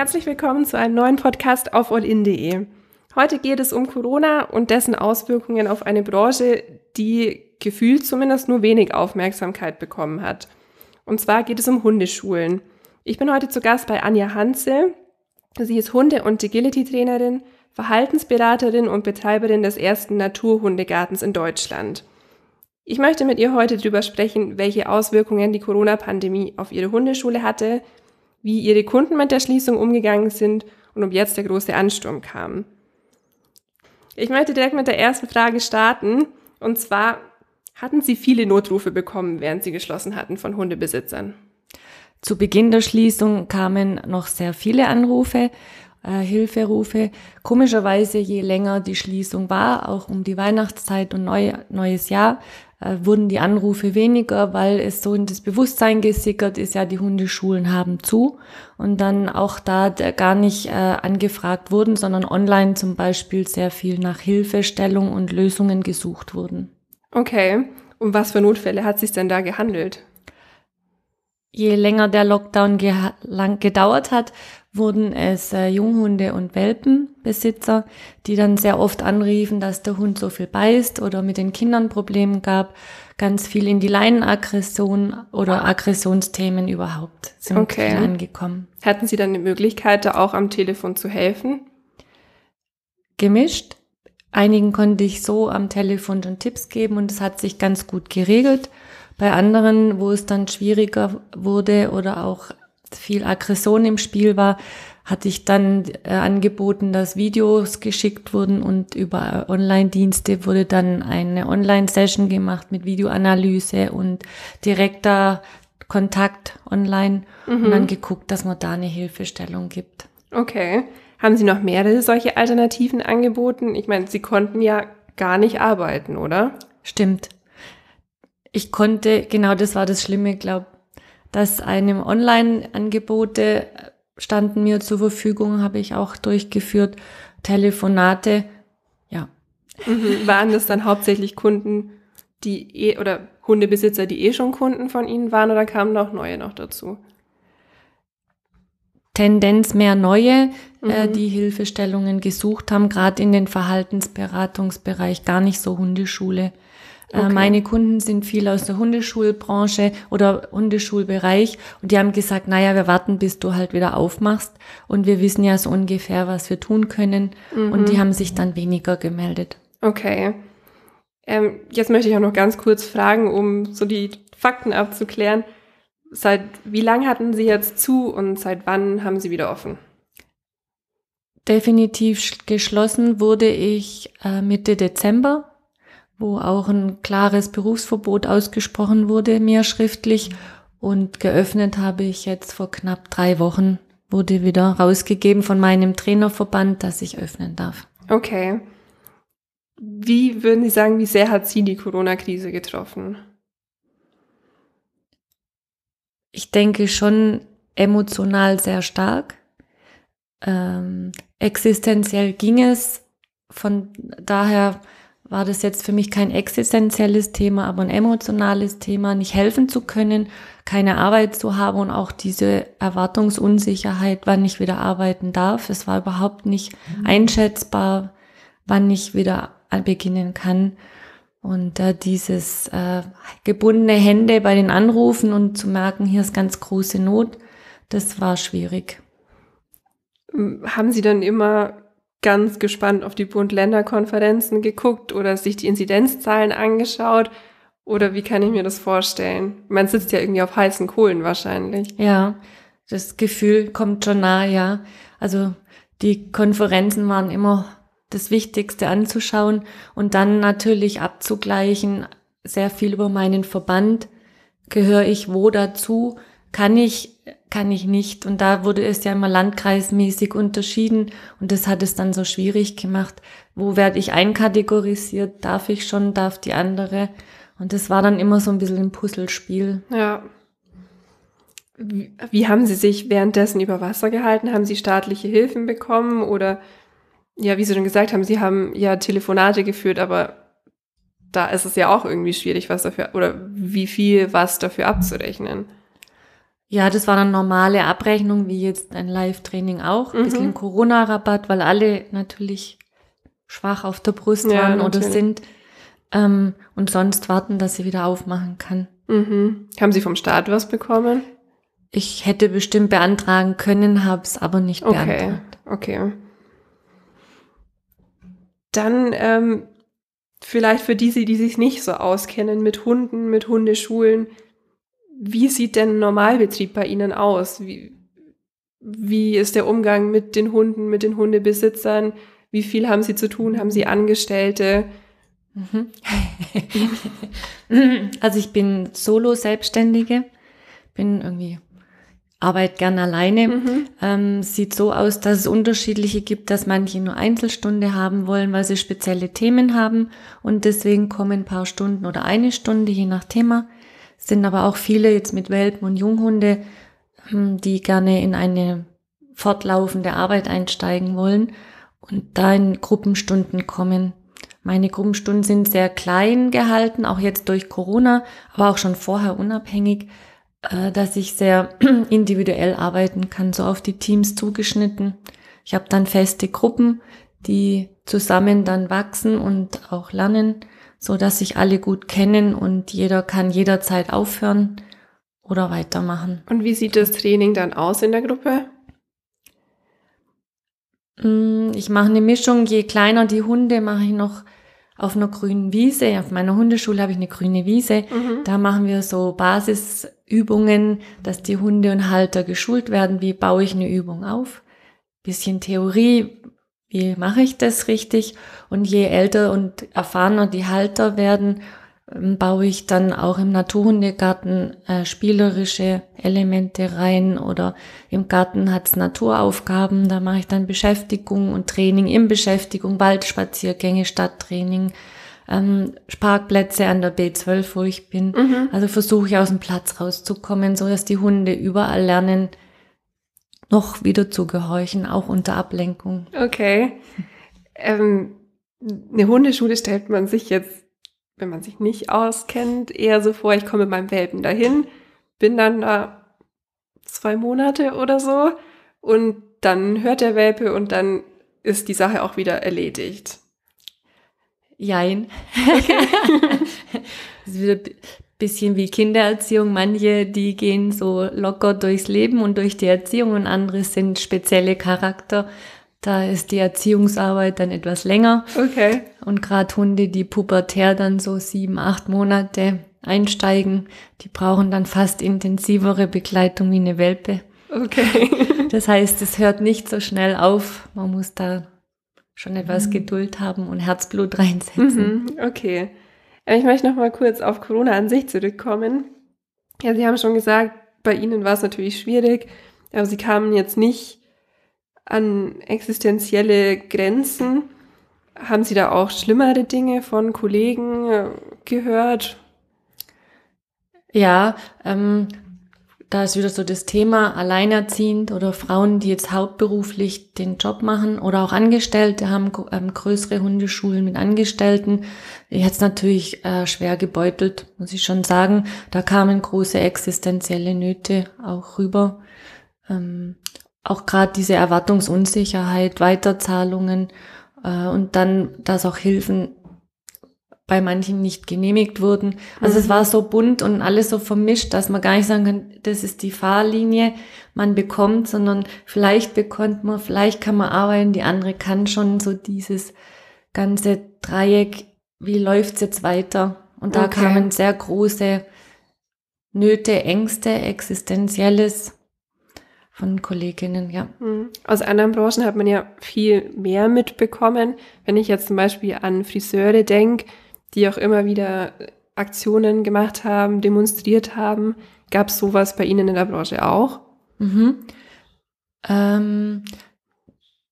Herzlich willkommen zu einem neuen Podcast auf allin.de. Heute geht es um Corona und dessen Auswirkungen auf eine Branche, die gefühlt zumindest nur wenig Aufmerksamkeit bekommen hat. Und zwar geht es um Hundeschulen. Ich bin heute zu Gast bei Anja Hanzel. Sie ist Hunde- und Agility-Trainerin, Verhaltensberaterin und Betreiberin des ersten Naturhundegartens in Deutschland. Ich möchte mit ihr heute darüber sprechen, welche Auswirkungen die Corona-Pandemie auf ihre Hundeschule hatte, wie ihre Kunden mit der Schließung umgegangen sind und ob jetzt der große Ansturm kam. Ich möchte direkt mit der ersten Frage starten. Und zwar, hatten Sie viele Notrufe bekommen, während Sie geschlossen hatten von Hundebesitzern? Zu Beginn der Schließung kamen noch sehr viele Anrufe, äh, Hilferufe. Komischerweise, je länger die Schließung war, auch um die Weihnachtszeit und Neu neues Jahr, äh, wurden die Anrufe weniger, weil es so in das Bewusstsein gesickert ist, ja, die Hundeschulen haben zu und dann auch da gar nicht äh, angefragt wurden, sondern online zum Beispiel sehr viel nach Hilfestellung und Lösungen gesucht wurden. Okay. Um was für Notfälle hat sich denn da gehandelt? Je länger der Lockdown ge lang gedauert hat, wurden es äh, Junghunde und Welpenbesitzer, die dann sehr oft anriefen, dass der Hund so viel beißt oder mit den Kindern Probleme gab. Ganz viel in die Leinenaggression oder Aggressionsthemen überhaupt sind okay. angekommen. Hatten Sie dann die Möglichkeit, da auch am Telefon zu helfen? Gemischt. Einigen konnte ich so am Telefon schon Tipps geben und es hat sich ganz gut geregelt. Bei anderen, wo es dann schwieriger wurde oder auch viel Aggression im Spiel war, hatte ich dann äh, angeboten, dass Videos geschickt wurden und über Online-Dienste wurde dann eine Online-Session gemacht mit Videoanalyse und direkter Kontakt online mhm. und dann geguckt, dass man da eine Hilfestellung gibt. Okay. Haben Sie noch mehrere solche Alternativen angeboten? Ich meine, Sie konnten ja gar nicht arbeiten, oder? Stimmt. Ich konnte, genau das war das Schlimme, glaube dass einem Online-Angebote standen mir zur Verfügung, habe ich auch durchgeführt. Telefonate, ja. Mhm. Waren das dann hauptsächlich Kunden, die eh, oder Hundebesitzer, die eh schon Kunden von Ihnen waren oder kamen noch neue noch dazu? Tendenz mehr neue, äh, mhm. äh, die Hilfestellungen gesucht haben, gerade in den Verhaltensberatungsbereich, gar nicht so Hundeschule. Äh, okay. Meine Kunden sind viel aus der Hundeschulbranche oder Hundeschulbereich und die haben gesagt, naja, wir warten, bis du halt wieder aufmachst und wir wissen ja so ungefähr, was wir tun können mhm. und die haben sich dann weniger gemeldet. Okay. Ähm, jetzt möchte ich auch noch ganz kurz fragen, um so die Fakten abzuklären. Seit wie lang hatten Sie jetzt zu und seit wann haben Sie wieder offen? Definitiv geschlossen wurde ich äh, Mitte Dezember wo auch ein klares Berufsverbot ausgesprochen wurde, mir schriftlich. Und geöffnet habe ich jetzt vor knapp drei Wochen, wurde wieder rausgegeben von meinem Trainerverband, dass ich öffnen darf. Okay. Wie würden Sie sagen, wie sehr hat Sie die Corona-Krise getroffen? Ich denke schon emotional sehr stark. Ähm, existenziell ging es. Von daher war das jetzt für mich kein existenzielles Thema, aber ein emotionales Thema, nicht helfen zu können, keine Arbeit zu haben und auch diese Erwartungsunsicherheit, wann ich wieder arbeiten darf. Es war überhaupt nicht mhm. einschätzbar, wann ich wieder beginnen kann. Und äh, dieses äh, gebundene Hände bei den Anrufen und zu merken, hier ist ganz große Not, das war schwierig. Haben Sie dann immer ganz gespannt auf die Bund-Länder-Konferenzen geguckt oder sich die Inzidenzzahlen angeschaut? Oder wie kann ich mir das vorstellen? Man sitzt ja irgendwie auf heißen Kohlen wahrscheinlich. Ja, das Gefühl kommt schon nah, ja. Also die Konferenzen waren immer das Wichtigste anzuschauen und dann natürlich abzugleichen, sehr viel über meinen Verband. Gehöre ich wo dazu? Kann ich kann ich nicht. Und da wurde es ja immer landkreismäßig unterschieden und das hat es dann so schwierig gemacht. Wo werde ich einkategorisiert? Darf ich schon, darf die andere? Und das war dann immer so ein bisschen ein Puzzlespiel. Ja. Wie, wie haben Sie sich währenddessen über Wasser gehalten? Haben Sie staatliche Hilfen bekommen oder ja, wie Sie schon gesagt haben, Sie haben ja Telefonate geführt, aber da ist es ja auch irgendwie schwierig, was dafür oder wie viel was dafür abzurechnen. Ja, das war eine normale Abrechnung, wie jetzt ein Live-Training auch. Ein Mhm. bisschen Corona-Rabatt, weil alle natürlich schwach auf der Brust Ja, waren oder natürlich. sind. Ähm, und sonst warten, dass sie wieder aufmachen kann. Mhm. Haben Sie vom Staat was bekommen? Ich hätte bestimmt beantragen können, habe es aber nicht Okay, beantragt. okay. Dann ähm, vielleicht für diese, die sich nicht so auskennen mit Hunden, mit Hundeschulen, wie sieht denn Normalbetrieb bei Ihnen aus? Wie, wie ist der Umgang mit den Hunden, mit den Hundebesitzern? Wie viel haben Sie zu tun? Haben Sie Angestellte? Mhm. also ich bin Solo-Selbstständige, bin irgendwie, arbeite gern alleine. Mhm. Ähm, sieht so aus, dass es unterschiedliche gibt, dass manche nur Einzelstunde haben wollen, weil sie spezielle Themen haben und deswegen kommen ein paar Stunden oder eine Stunde, je nach Thema. Es sind aber auch viele jetzt mit Welpen und Junghunde, ähm, die gerne in eine fortlaufende Arbeit einsteigen wollen und da in Gruppenstunden kommen. Meine Gruppenstunden sind sehr klein gehalten, auch jetzt durch Corona, aber auch schon vorher unabhängig, äh, dass ich sehr individuell arbeiten kann, so auf die Teams zugeschnitten. Ich habe dann feste Gruppen, die zusammen dann wachsen und auch lernen, so dass sich alle gut kennen und jeder kann jederzeit aufhören oder weitermachen. Und wie sieht das Training dann aus in der Gruppe? Mm, Ich mache eine Mischung, je kleiner die Hunde, mache ich noch auf einer grünen Wiese. Auf meiner Hundeschule habe ich eine grüne Wiese. Mhm. Da machen wir so Basisübungen, dass die Hunde und Halter geschult werden. Wie baue ich eine Übung auf? Bisschen Theorie, wie mache ich das richtig? Und je älter und erfahrener die Halter werden, ähm, baue ich dann auch im Naturhundegarten äh, spielerische Elemente rein oder im Garten hat's Naturaufgaben, da mache ich dann Beschäftigung und Training in Beschäftigung, Waldspaziergänge, Stadttraining, ähm, Parkplätze an der B12, wo ich bin. Mhm. Also versuche ich aus dem Platz rauszukommen, so dass die Hunde überall lernen, noch wieder zu gehorchen, auch unter Ablenkung. Okay. Ähm, eine Hundeschule stellt man sich jetzt, wenn man sich nicht auskennt, eher so vor, ich komme mit meinem Welpen dahin, bin dann da zwei Monate oder so und dann hört der Welpe und dann ist die Sache auch wieder erledigt. Jein. das ist wieder ein bisschen wie Kindererziehung. Manche, die gehen so locker durchs Leben und durch die Erziehung und andere sind spezielle Charakter. Da ist die Erziehungsarbeit dann etwas länger. Okay. Und gerade Hunde, die pubertär dann so sieben, acht Monate einsteigen, die brauchen dann fast intensivere Begleitung wie eine Welpe. Okay. Das heißt, es hört nicht so schnell auf. Man muss da schon etwas Geduld haben und Herzblut reinsetzen. Mhm, okay. Ich möchte noch mal kurz auf Corona an sich zurückkommen. Ja, Sie haben schon gesagt, bei Ihnen war es natürlich schwierig, aber Sie kamen jetzt nicht an existenzielle Grenzen. Haben Sie da auch schlimmere Dinge von Kollegen äh, gehört? Ja, ähm, da ist wieder so das Thema alleinerziehend oder Frauen, die jetzt hauptberuflich den Job machen oder auch Angestellte haben ähm, größere Hundeschulen mit Angestellten. Die hat's natürlich äh, schwer gebeutelt, muss ich schon sagen. Da kamen große existenzielle Nöte auch rüber. Ähm, auch gerade diese Erwartungsunsicherheit, Weiterzahlungen äh, und dann, dass auch Hilfen bei manchen nicht genehmigt wurden. Also es Mhm. war so bunt und alles so vermischt, dass man gar nicht sagen kann, das ist die Fahrlinie, man bekommt, sondern vielleicht bekommt man, vielleicht kann man arbeiten, die andere kann schon so dieses ganze Dreieck, wie läuft's jetzt weiter? Und da Okay. kamen sehr große Nöte, Ängste, Existenzielles von Kolleginnen, ja. Hm. Aus anderen Branchen hat man ja viel mehr mitbekommen. Wenn ich jetzt zum Beispiel an Friseure denke, die auch immer wieder Aktionen gemacht haben, demonstriert haben, gab es sowas bei Ihnen in der Branche auch? Mhm. Ähm,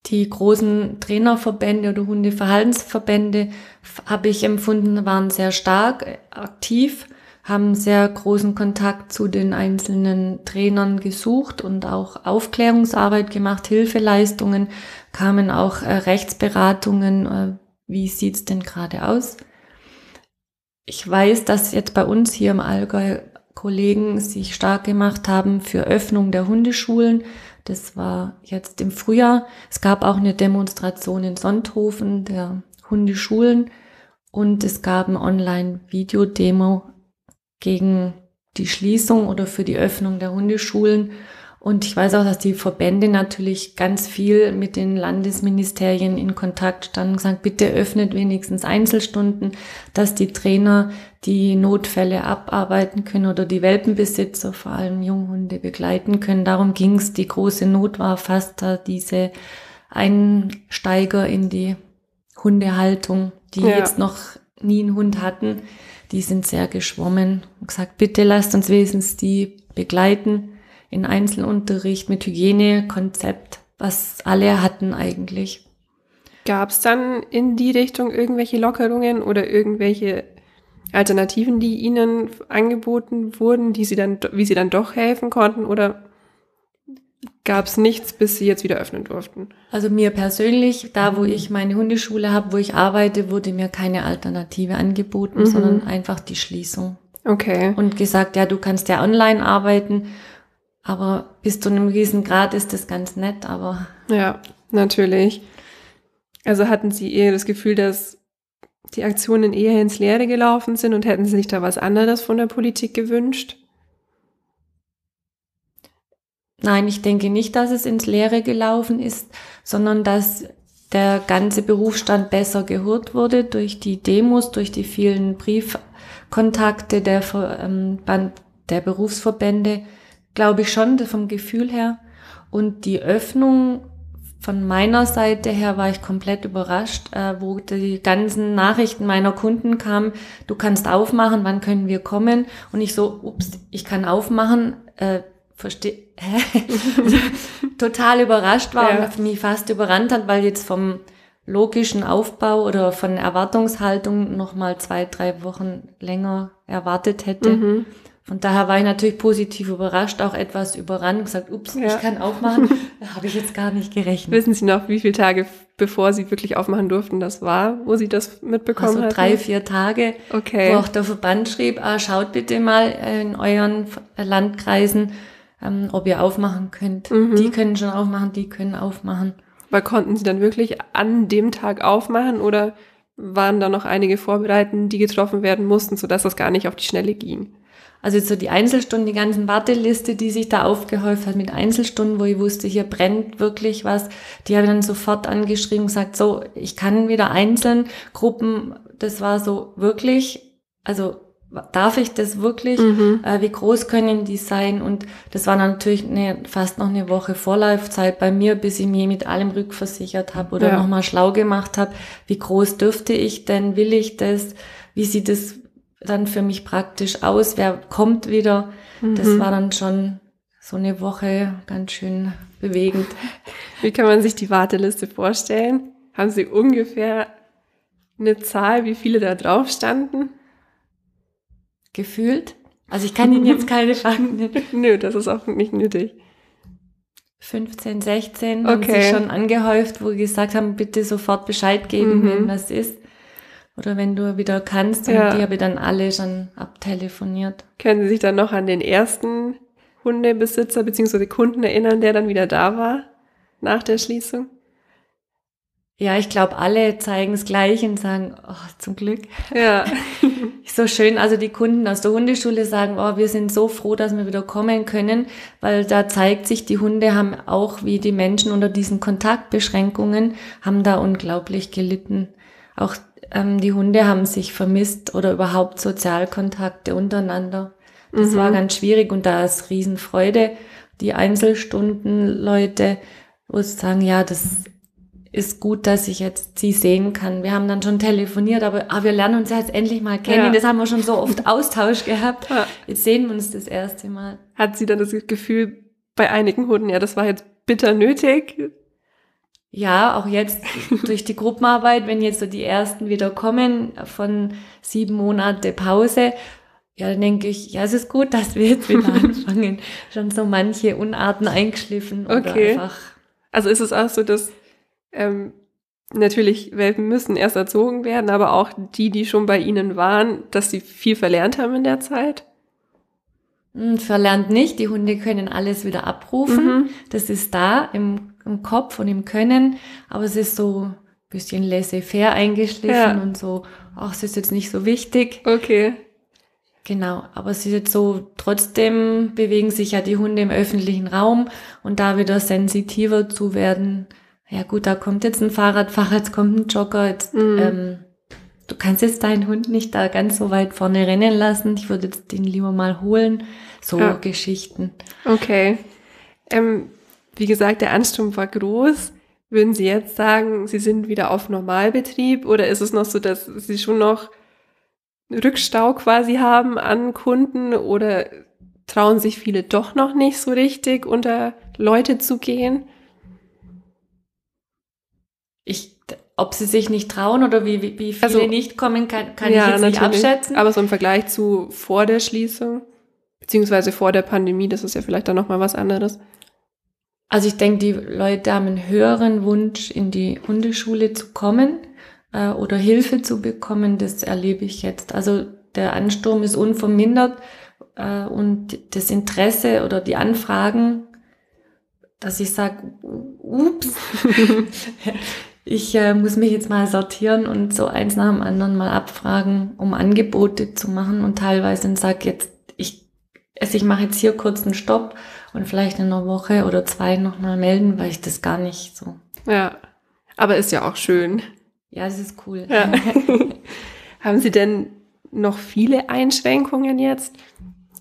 die großen Trainerverbände oder Hundeverhaltensverbände habe ich empfunden, waren sehr stark äh, aktiv, haben sehr großen Kontakt zu den einzelnen Trainern gesucht und auch Aufklärungsarbeit gemacht, Hilfeleistungen, kamen auch äh, Rechtsberatungen, äh, wie sieht's denn gerade aus? Ich weiß, dass jetzt bei uns hier im Allgäu Kollegen sich stark gemacht haben für Öffnung der Hundeschulen. Das war jetzt im Frühjahr. Es gab auch eine Demonstration in Sonthofen der Hundeschulen und es gab ein Online-Video-Demo gegen die Schließung oder für die Öffnung der Hundeschulen. Und ich weiß auch, dass die Verbände natürlich ganz viel mit den Landesministerien in Kontakt standen und gesagt, bitte öffnet wenigstens Einzelstunden, dass die Trainer die Notfälle abarbeiten können oder die Welpenbesitzer, vor allem Junghunde, begleiten können. Darum ging es. Die große Not war fast da diese Einsteiger in die Hundehaltung, die ja. jetzt noch nie einen Hund hatten. Die sind sehr geschwommen und gesagt, bitte lasst uns wenigstens die begleiten in Einzelunterricht mit Hygienekonzept, was alle hatten eigentlich. Gab es dann in die Richtung irgendwelche Lockerungen oder irgendwelche Alternativen, die Ihnen angeboten wurden, die Sie dann, wie Sie dann doch helfen konnten oder gab es nichts, bis Sie jetzt wieder öffnen durften? Also mir persönlich, da wo ich meine Hundeschule habe, wo ich arbeite, wurde mir keine Alternative angeboten, mhm. sondern einfach die Schließung. Okay. Und gesagt, ja, du kannst ja online arbeiten aber bis zu einem gewissen Grad ist das ganz nett, aber. Ja, natürlich. Also hatten Sie eher das Gefühl, dass die Aktionen eher ins Leere gelaufen sind und hätten Sie sich da was anderes von der Politik gewünscht? Nein, ich denke nicht, dass es ins Leere gelaufen ist, sondern dass der ganze Berufsstand besser gehört wurde durch die Demos, durch die vielen Briefkontakte der, ähm, der Berufsverbände glaube ich schon, vom Gefühl her. Und die Öffnung von meiner Seite her war ich komplett überrascht, äh, wo die ganzen Nachrichten meiner Kunden kamen, du kannst aufmachen, wann können wir kommen? Und ich so, ups, ich kann aufmachen, äh, verstehe, total überrascht war ja. und mich fast überrannt hat, weil jetzt vom logischen Aufbau oder von Erwartungshaltung noch mal zwei, drei Wochen länger erwartet hätte. Mhm. Und daher war ich natürlich positiv überrascht, auch etwas überrannt und gesagt, ups, ja. ich kann aufmachen. da habe ich jetzt gar nicht gerechnet. Wissen Sie noch, wie viele Tage bevor Sie wirklich aufmachen durften, das war, wo Sie das mitbekommen haben? Also drei, vier Tage, okay. wo auch der Verband schrieb, ah, schaut bitte mal in euren Landkreisen, ähm, ob ihr aufmachen könnt. Mhm. Die können schon aufmachen, die können aufmachen. Aber konnten Sie dann wirklich an dem Tag aufmachen oder waren da noch einige Vorbereitungen, die getroffen werden mussten, sodass das gar nicht auf die Schnelle ging? Also so die Einzelstunden, die ganzen Warteliste, die sich da aufgehäuft hat mit Einzelstunden, wo ich wusste, hier brennt wirklich was, die habe ich dann sofort angeschrieben und gesagt, so, ich kann wieder einzeln Gruppen, das war so wirklich, also darf ich das wirklich? Mhm. Äh, wie groß können die sein? Und das war natürlich eine, fast noch eine Woche Vorlaufzeit bei mir, bis ich mich mit allem rückversichert habe oder ja. nochmal schlau gemacht habe. Wie groß dürfte ich denn? Will ich das? Wie sieht das dann für mich praktisch aus, wer kommt wieder. Mhm. Das war dann schon so eine Woche ganz schön bewegend. Wie kann man sich die Warteliste vorstellen? Haben Sie ungefähr eine Zahl, wie viele da drauf standen? Gefühlt? Also ich kann Ihnen jetzt keine Fragen nennen. Nö, das ist auch nicht nötig. 15, 16 okay. haben sich schon angehäuft, wo gesagt haben, bitte sofort Bescheid geben, mhm. wenn was ist. Oder wenn du wieder kannst, und ja. die habe ich dann alle schon abtelefoniert. Können Sie sich dann noch an den ersten Hundebesitzer bzw. Kunden erinnern, der dann wieder da war nach der Schließung? Ja, ich glaube, alle zeigen es gleich und sagen, oh, zum Glück. Ja. so schön. Also die Kunden aus der Hundeschule sagen, oh, wir sind so froh, dass wir wieder kommen können, weil da zeigt sich, die Hunde haben auch wie die Menschen unter diesen Kontaktbeschränkungen, haben da unglaublich gelitten. Auch ähm, die Hunde haben sich vermisst oder überhaupt Sozialkontakte untereinander. Das mhm. war ganz schwierig und da ist Riesenfreude. Die Einzelstundenleute, wo sie sagen, ja, das ist gut, dass ich jetzt sie sehen kann. Wir haben dann schon telefoniert, aber ah, wir lernen uns jetzt endlich mal kennen. Ja. Das haben wir schon so oft Austausch gehabt. Ja. Jetzt sehen wir uns das erste Mal. Hat sie dann das Gefühl bei einigen Hunden, ja, das war jetzt bitter nötig, ja, auch jetzt durch die Gruppenarbeit, wenn jetzt so die ersten wieder kommen von sieben Monate Pause, ja, dann denke ich, ja, es ist gut, dass wir jetzt wieder anfangen. Schon so manche Unarten eingeschliffen oder okay. einfach. Also ist es auch so, dass ähm, natürlich Welpen müssen erst erzogen werden, aber auch die, die schon bei Ihnen waren, dass sie viel verlernt haben in der Zeit? Hm, verlernt nicht. Die Hunde können alles wieder abrufen. Mhm. Das ist da im, im, Kopf und im Können. Aber es ist so ein bisschen laissez-faire eingeschliffen ja. und so, ach, es ist jetzt nicht so wichtig. Okay. Genau, aber es ist jetzt so, trotzdem bewegen sich ja die Hunde im öffentlichen Raum und da wieder sensitiver zu werden. Ja gut, da kommt jetzt ein Fahrradfahrer, jetzt kommt ein Jogger, jetzt, mhm. ähm, du kannst jetzt deinen Hund nicht da ganz so weit vorne rennen lassen. Ich würde jetzt den lieber mal holen. So ja. Geschichten. Okay. Ähm, wie gesagt, der Ansturm war groß. Würden Sie jetzt sagen, Sie sind wieder auf Normalbetrieb oder ist es noch so, dass Sie schon noch Rückstau quasi haben an Kunden oder trauen sich viele doch noch nicht so richtig unter Leute zu gehen? Ich, ob sie sich nicht trauen oder wie, wie, wie viele also, nicht kommen, kann, kann ja, ich jetzt nicht abschätzen. Aber so im Vergleich zu vor der Schließung, beziehungsweise vor der Pandemie, das ist ja vielleicht dann nochmal was anderes. Also ich denke, die Leute haben einen höheren Wunsch, in die Hundeschule zu kommen äh, oder Hilfe zu bekommen, das erlebe ich jetzt. Also der Ansturm ist unvermindert äh, und das Interesse oder die Anfragen, dass ich sage, ups, ich äh, muss mich jetzt mal sortieren und so eins nach dem anderen mal abfragen, um Angebote zu machen und teilweise dann sage jetzt, ich, also ich mache jetzt hier kurz einen Stopp und vielleicht in einer Woche oder zwei nochmal melden, weil ich das gar nicht so. Ja, aber ist ja auch schön. Ja, das ist cool. Ja. Haben Sie denn noch viele Einschränkungen jetzt?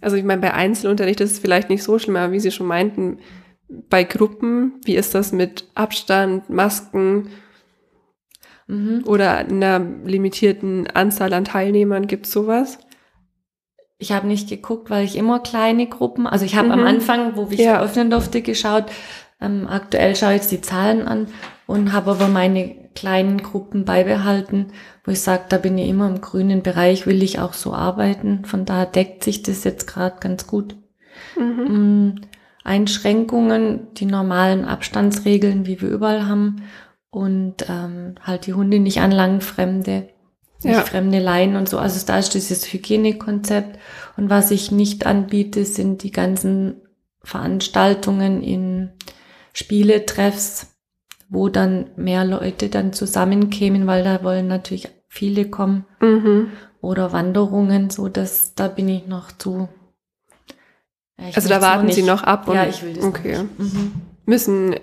Also ich meine, bei Einzelunterricht ist es vielleicht nicht so schlimm, aber wie Sie schon meinten, bei Gruppen, wie ist das mit Abstand, Masken mhm. oder einer limitierten Anzahl an Teilnehmern? Gibt es sowas? Ich habe nicht geguckt, weil ich immer kleine Gruppen, also ich habe mhm. am Anfang, wo ich ja. öffnen durfte, geschaut. Ähm, aktuell schaue ich jetzt die Zahlen an und habe aber meine kleinen Gruppen beibehalten, wo ich sage, da bin ich immer im grünen Bereich, will ich auch so arbeiten. Von daher deckt sich das jetzt gerade ganz gut. Mhm. Mm, Einschränkungen, die normalen Abstandsregeln, wie wir überall haben und ähm, halt die Hunde nicht anlangen, Fremde, ja. fremde Leinen und so. Also da ist dieses Hygienekonzept. Und was ich nicht anbiete, sind die ganzen Veranstaltungen in Spieletreffs, wo dann mehr Leute dann zusammenkämen, weil da wollen natürlich viele kommen. Mhm. Oder Wanderungen, so dass da bin ich noch zu. Ja, also da warten Sie noch ab und ja, ich will das okay. Mhm. Müssen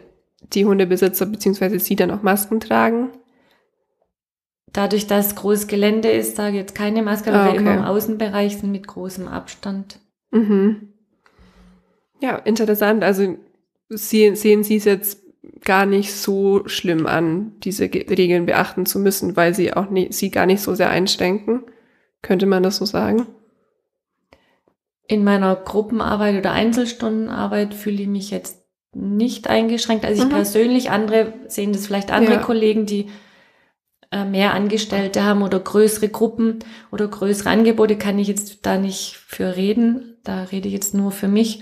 die Hundebesitzer beziehungsweise Sie dann auch Masken tragen? Dadurch, dass großes Gelände ist, da jetzt keine Maske, aber ah, okay. immer im Außenbereich sind mit großem Abstand. Mhm. Ja, interessant. Also sehen, sehen Sie es jetzt gar nicht so schlimm an, diese Regeln beachten zu müssen, weil sie auch nie, sie gar nicht so sehr einschränken. Könnte man das so sagen? In meiner Gruppenarbeit oder Einzelstundenarbeit fühle ich mich jetzt nicht eingeschränkt. Also ich mhm. persönlich, andere sehen das vielleicht andere ja. Kollegen, die mehr Angestellte haben oder größere Gruppen oder größere Angebote, kann ich jetzt da nicht für reden. Da rede ich jetzt nur für mich.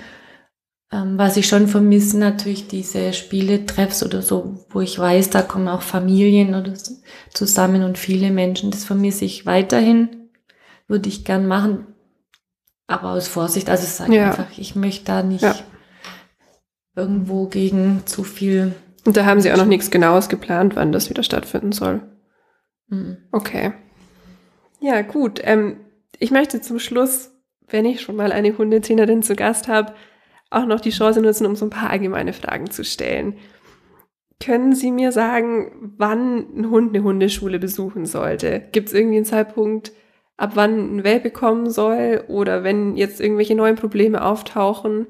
Ähm, was ich schon vermisse, natürlich diese Spieletreffs oder so, wo ich weiß, da kommen auch Familien oder so zusammen und viele Menschen. Das vermisse ich weiterhin. Würde ich gern machen. Aber aus Vorsicht, also sage ja. einfach, ich möchte da nicht ja. irgendwo gegen zu viel. Und da haben Sie auch noch nichts Genaues geplant, wann das wieder stattfinden soll. Mhm. Okay. Ja, gut. Ähm, ich möchte zum Schluss, wenn ich schon mal eine Hundetrainerin zu Gast habe, auch noch die Chance nutzen, um so ein paar allgemeine Fragen zu stellen. Können Sie mir sagen, wann ein Hund eine Hundeschule besuchen sollte? Gibt es irgendwie einen Zeitpunkt, ab wann ein Welpe kommen soll? Oder wenn jetzt irgendwelche neuen Probleme auftauchen,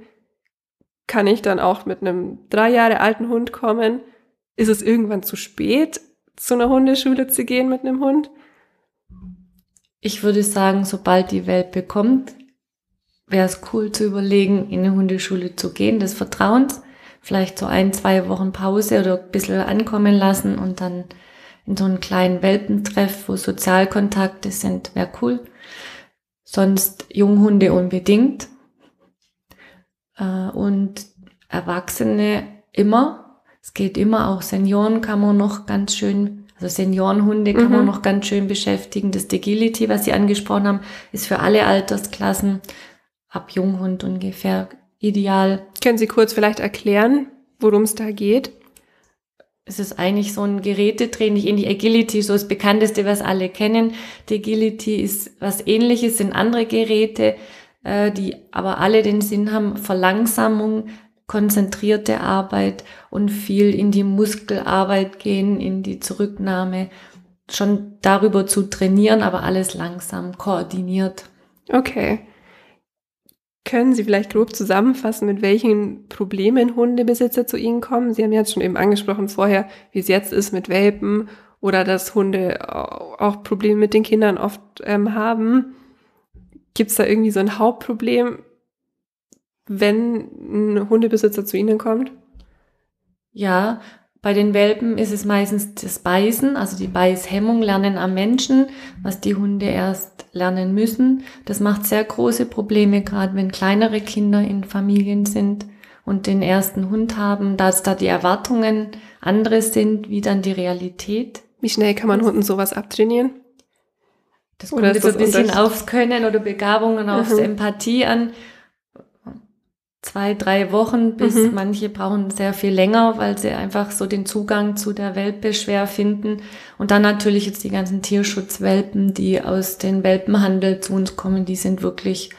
kann ich dann auch mit einem drei Jahre alten Hund kommen? Ist es irgendwann zu spät, zu einer Hundeschule zu gehen mit einem Hund? Ich würde sagen, sobald die Welpe kommt, wäre es cool zu überlegen, in eine Hundeschule zu gehen, des Vertrauens. Vielleicht so ein, zwei Wochen Pause oder ein bisschen ankommen lassen und dann in so einen kleinen Welpentreff, wo Sozialkontakte sind, wäre cool. Sonst Junghunde unbedingt. Äh, und Erwachsene immer. Es geht immer, auch Senioren kann man noch ganz schön, also Seniorenhunde kann mhm. man noch ganz schön beschäftigen. Das Agility, was Sie angesprochen haben, ist für alle Altersklassen ab Junghund ungefähr ideal. Können Sie kurz vielleicht erklären, worum es da geht? Es ist eigentlich so ein Gerätetraining in die Agility, so das bekannteste, was alle kennen. Die Agility ist was ähnliches, sind andere Geräte, äh, die aber alle den Sinn haben, Verlangsamung, konzentrierte Arbeit und viel in die Muskelarbeit gehen, in die Zurücknahme, schon darüber zu trainieren, aber alles langsam koordiniert. Okay. Können Sie vielleicht grob zusammenfassen, mit welchen Problemen Hundebesitzer zu Ihnen kommen? Sie haben jetzt schon eben angesprochen vorher, wie es jetzt ist mit Welpen oder dass Hunde auch Probleme mit den Kindern oft ähm, haben. Gibt es da irgendwie so ein Hauptproblem, wenn ein Hundebesitzer zu Ihnen kommt? Ja, bei den Welpen ist es meistens das Beißen, also die Beißhemmung lernen am Menschen, was die Hunde erst lernen müssen. Das macht sehr große Probleme, gerade wenn kleinere Kinder in Familien sind und den ersten Hund haben, dass da die Erwartungen andere sind, wie dann die Realität. Wie schnell kann man Hunden sowas abtrainieren? Das kommt jetzt so ein bisschen aufs Können oder Begabungen, aufs mhm. Empathie an zwei, drei Wochen, bis mhm. manche brauchen sehr viel länger, weil sie einfach so den Zugang zu der Welpe schwer finden. Und dann natürlich jetzt die ganzen Tierschutzwelpen, die aus den Welpenhandel zu uns kommen, die sind wirklich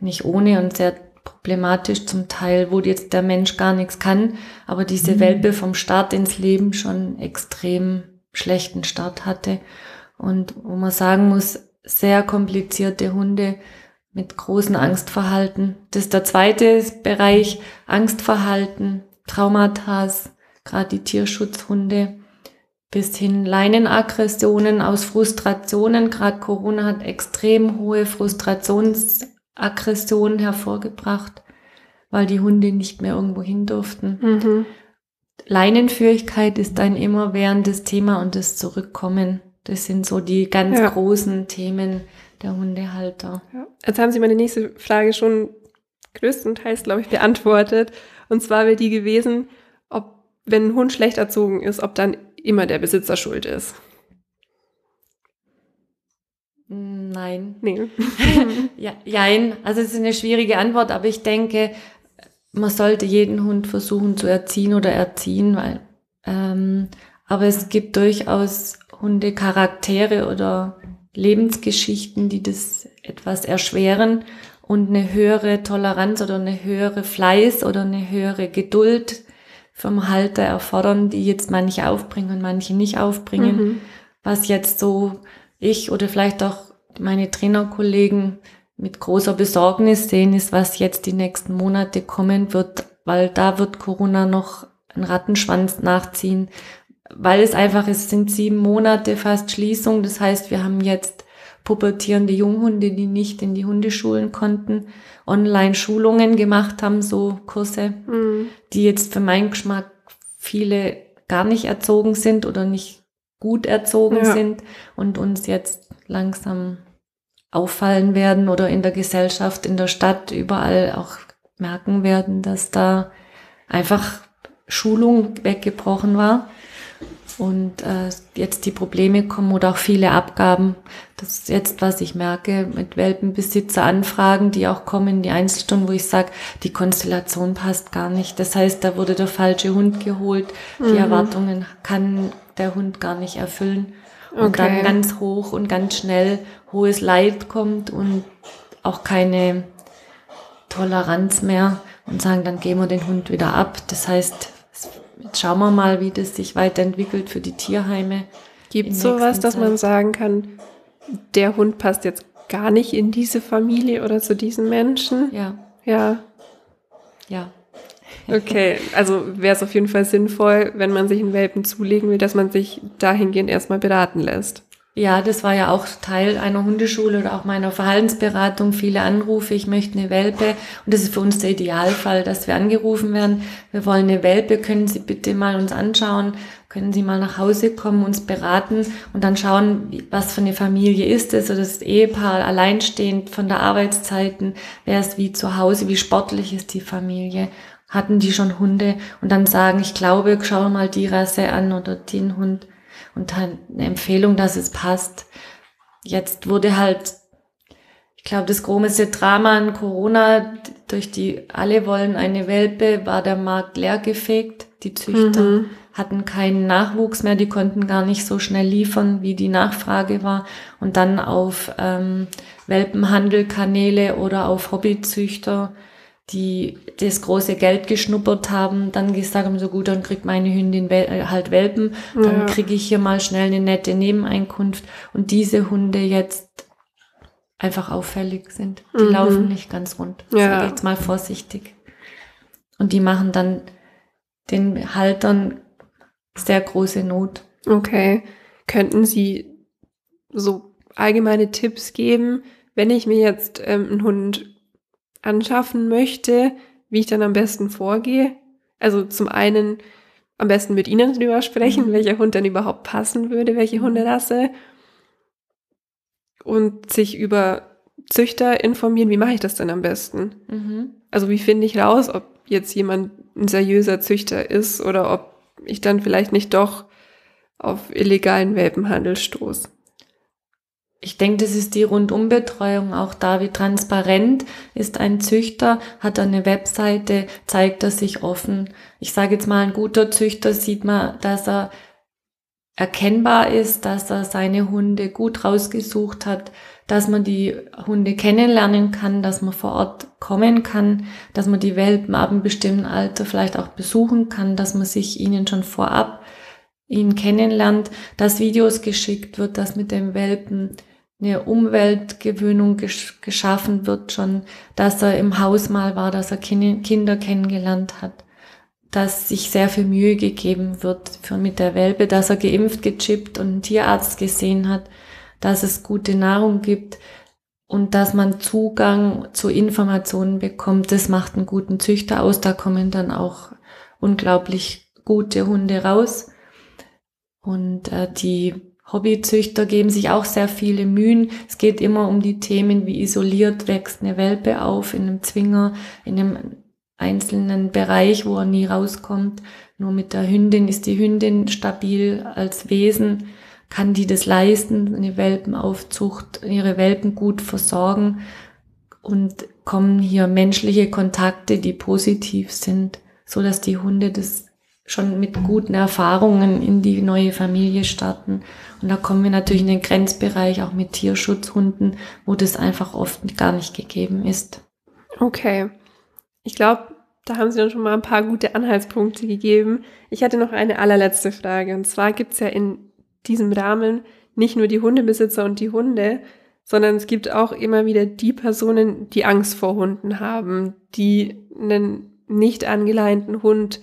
nicht ohne und sehr problematisch zum Teil, wo jetzt der Mensch gar nichts kann, aber diese mhm. Welpe vom Start ins Leben schon extrem schlechten Start hatte. Und wo man sagen muss, sehr komplizierte Hunde, mit großen Angstverhalten. Das ist der zweite Bereich, Angstverhalten, Traumata, gerade die Tierschutzhunde, bis hin Leinenaggressionen aus Frustrationen. Gerade Corona hat extrem hohe Frustrationsaggressionen hervorgebracht, weil die Hunde nicht mehr irgendwo hin durften. Mhm. Leinenführigkeit ist ein immerwährendes Thema und das Zurückkommen. Das sind so die ganz ja. großen Themen, der Hundehalter. Ja. Jetzt haben Sie meine nächste Frage schon größtenteils, glaube ich, beantwortet. Und zwar wäre die gewesen, ob, wenn ein Hund schlecht erzogen ist, ob dann immer der Besitzer schuld ist. Nein. Nee. ja, jein. Also es ist eine schwierige Antwort, aber ich denke, man sollte jeden Hund versuchen zu erziehen oder erziehen, weil ähm, aber es gibt durchaus Hundecharaktere oder Lebensgeschichten, die das etwas erschweren und eine höhere Toleranz oder eine höhere Fleiß oder eine höhere Geduld vom Halter erfordern, die jetzt manche aufbringen und manche nicht aufbringen. Mhm. Was jetzt so ich oder vielleicht auch meine Trainerkollegen mit großer Besorgnis sehen, ist, was jetzt die nächsten Monate kommen wird, weil da wird Corona noch einen Rattenschwanz nachziehen, weil es einfach ist, sind sieben Monate fast Schließung. Das heißt, wir haben jetzt pubertierende Junghunde, die nicht in die Hundeschulen konnten, Online-Schulungen gemacht haben, so Kurse, mhm. die jetzt für meinen Geschmack viele gar nicht erzogen sind oder nicht gut erzogen ja. sind und uns jetzt langsam auffallen werden oder in der Gesellschaft, in der Stadt, überall auch merken werden, dass da einfach Schulung weggebrochen war und äh, jetzt die Probleme kommen oder auch viele Abgaben. Das ist jetzt, was ich merke, mit Welpenbesitzeranfragen, die auch kommen in die Einzelstunden, wo ich sage, die Konstellation passt gar nicht. Das heißt, da wurde der falsche Hund geholt. Die mhm. Erwartungen kann der Hund gar nicht erfüllen. Und okay. dann ganz hoch und ganz schnell hohes Leid kommt und auch keine Toleranz mehr und sagen, dann gehen wir den Hund wieder ab. Das heißt, Jetzt schauen wir mal, wie das sich weiterentwickelt für die Tierheime. Gibt es sowas, dass man sagen kann, der Hund passt jetzt gar nicht in diese Familie oder zu diesen Menschen? Ja. Ja. Ja. Okay, also wäre es auf jeden Fall sinnvoll, wenn man sich einen Welpen zulegen will, dass man sich dahingehend erstmal beraten lässt. Ja, das war ja auch Teil einer Hundeschule oder auch meiner Verhaltensberatung. Viele Anrufe, ich möchte eine Welpe. Und das ist für uns der Idealfall, dass wir angerufen werden. Wir wollen eine Welpe, können Sie bitte mal uns anschauen? Können Sie mal nach Hause kommen, uns beraten und dann schauen, was für eine Familie ist es? Oder das Ehepaar alleinstehend von der Arbeitszeiten? Wer ist wie zu Hause? Wie sportlich ist die Familie? Hatten die schon Hunde? Und dann sagen, ich glaube, schau mal die Rasse an oder den Hund und dann eine Empfehlung, dass es passt. Jetzt wurde halt ich glaube, das große Drama an Corona, durch die alle wollen eine Welpe, war der Markt leergefegt. Die Züchter mhm. hatten keinen Nachwuchs mehr, die konnten gar nicht so schnell liefern, wie die Nachfrage war. Und dann auf ähm, Welpenhandelkanäle oder auf Hobbyzüchter, die das große Geld geschnuppert haben, dann gesagt haben, so gut, dann kriegt meine Hündin äh, halt Welpen, dann ja. kriege ich hier mal schnell eine nette Nebeneinkunft. Und diese Hunde jetzt einfach auffällig sind. Die mhm. laufen nicht ganz rund. Ja. Sag jetzt mal vorsichtig. Und die machen dann den Haltern sehr große Not. Okay. Könnten Sie so allgemeine Tipps geben, wenn ich mir jetzt ähm, einen Hund anschaffen möchte, wie ich dann am besten vorgehe? Also zum einen am besten mit Ihnen drüber sprechen, mhm. welcher Hund denn überhaupt passen würde, welche Hunderasse. Und sich über Züchter informieren, wie mache ich das denn am besten? Mhm. Also wie finde ich raus, ob jetzt jemand ein seriöser Züchter ist oder ob ich dann vielleicht nicht doch auf illegalen Welpenhandel stoße. Ich denke, das ist die Rundumbetreuung auch da. Wie transparent ist ein Züchter? Hat er eine Webseite? Zeigt er sich offen? Ich sage jetzt mal, ein guter Züchter sieht man, dass er erkennbar ist, dass er seine Hunde gut rausgesucht hat, dass man die Hunde kennenlernen kann, dass man vor Ort kommen kann, dass man die Welpen ab einem bestimmten Alter vielleicht auch besuchen kann, dass man sich ihnen schon vorab ihn kennenlernt, dass Videos geschickt wird, dass mit dem Welpen eine Umweltgewöhnung gesch geschaffen wird schon, dass er im Haus mal war, dass er Kinder kennengelernt hat, dass sich sehr viel Mühe gegeben wird für mit der Welpe, dass er geimpft, gechippt und einen Tierarzt gesehen hat, dass es gute Nahrung gibt und dass man Zugang zu Informationen bekommt. Das macht einen guten Züchter aus. Da kommen dann auch unglaublich gute Hunde raus. Und äh, die Hobbyzüchter geben sich auch sehr viele Mühen. Es geht immer um die Themen, wie isoliert wächst eine Welpe auf in einem Zwinger, in einem einzelnen Bereich, wo er nie rauskommt. Nur mit der Hündin ist die Hündin stabil als Wesen kann die das leisten, eine Welpenaufzucht, ihre Welpen gut versorgen und kommen hier menschliche Kontakte, die positiv sind, so dass die Hunde das schon mit guten Erfahrungen in die neue Familie starten. Und da kommen wir natürlich in den Grenzbereich auch mit Tierschutzhunden, wo das einfach oft gar nicht gegeben ist. Okay. Ich glaube, da haben Sie dann schon mal ein paar gute Anhaltspunkte gegeben. Ich hatte noch eine allerletzte Frage. Und zwar gibt es ja in diesem Rahmen nicht nur die Hundebesitzer und die Hunde, sondern es gibt auch immer wieder die Personen, die Angst vor Hunden haben, die einen nicht angeleinten Hund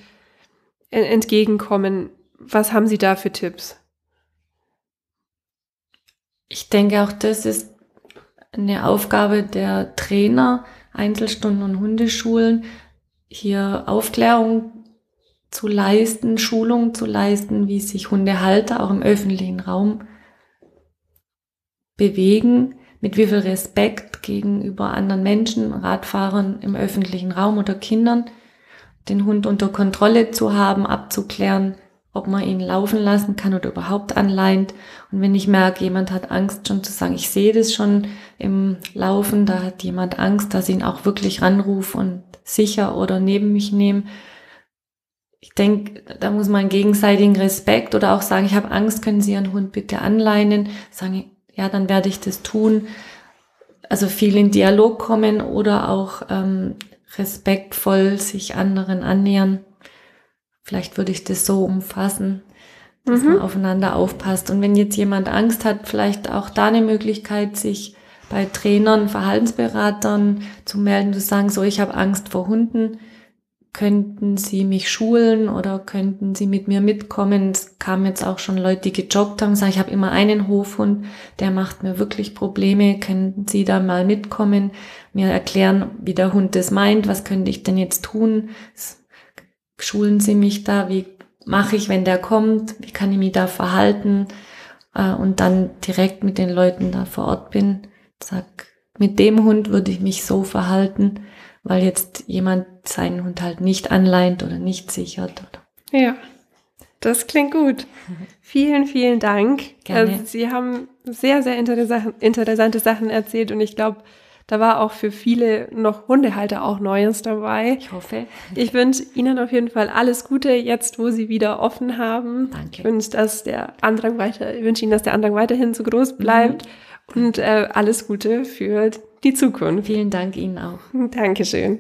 entgegenkommen. Was haben Sie da für Tipps? Ich denke auch, das ist eine Aufgabe der Trainer, Einzelstunden und Hundeschulen, hier Aufklärung zu leisten, Schulung zu leisten, wie sich Hundehalter auch im öffentlichen Raum bewegen, mit wie viel Respekt gegenüber anderen Menschen, Radfahrern im öffentlichen Raum oder Kindern, den Hund unter Kontrolle zu haben, abzuklären, ob man ihn laufen lassen kann oder überhaupt anleint. Und wenn ich merke, jemand hat Angst, schon zu sagen, ich sehe das schon im Laufen, da hat jemand Angst, dass ich ihn auch wirklich ranrufe und sicher oder neben mich nehme ich denke, da muss man gegenseitigen Respekt oder auch sagen, ich habe Angst, können Sie Ihren Hund bitte anleinen? Sagen, ja, dann werde ich das tun. Also viel in Dialog kommen oder auch ähm, respektvoll sich anderen annähern. Vielleicht würde ich das so umfassen, dass mhm. man aufeinander aufpasst. Und wenn jetzt jemand Angst hat, vielleicht auch da eine Möglichkeit, sich bei Trainern, Verhaltensberatern zu melden, zu sagen, so, ich habe Angst vor Hunden könnten Sie mich schulen oder könnten Sie mit mir mitkommen? Es kamen jetzt auch schon Leute, die gejoggt haben, sagen, ich habe immer einen Hofhund, der macht mir wirklich Probleme, könnten Sie da mal mitkommen, mir erklären, wie der Hund das meint, was könnte ich denn jetzt tun? Schulen Sie mich da, wie mache ich, wenn der kommt, wie kann ich mich da verhalten? Äh, und dann direkt mit den Leuten da vor Ort bin, sag, mit dem Hund würde ich mich so verhalten weil jetzt jemand seinen Hund halt nicht anleint oder nicht sichert. Ja, das klingt gut. Vielen, vielen Dank. Gerne. Also Sie haben sehr, sehr interessante Sachen erzählt und ich glaube, Da war auch für viele noch Hundehalter auch Neues dabei. Ich hoffe. Ich wünsche Ihnen auf jeden Fall alles Gute, jetzt wo Sie wieder offen haben. Danke. Ich wünsche, dass der Andrang weiter, ich wünsche Ihnen, dass der Andrang weiterhin so groß bleibt mhm. und äh, alles Gute für die Zukunft. Vielen Dank Ihnen auch. Dankeschön.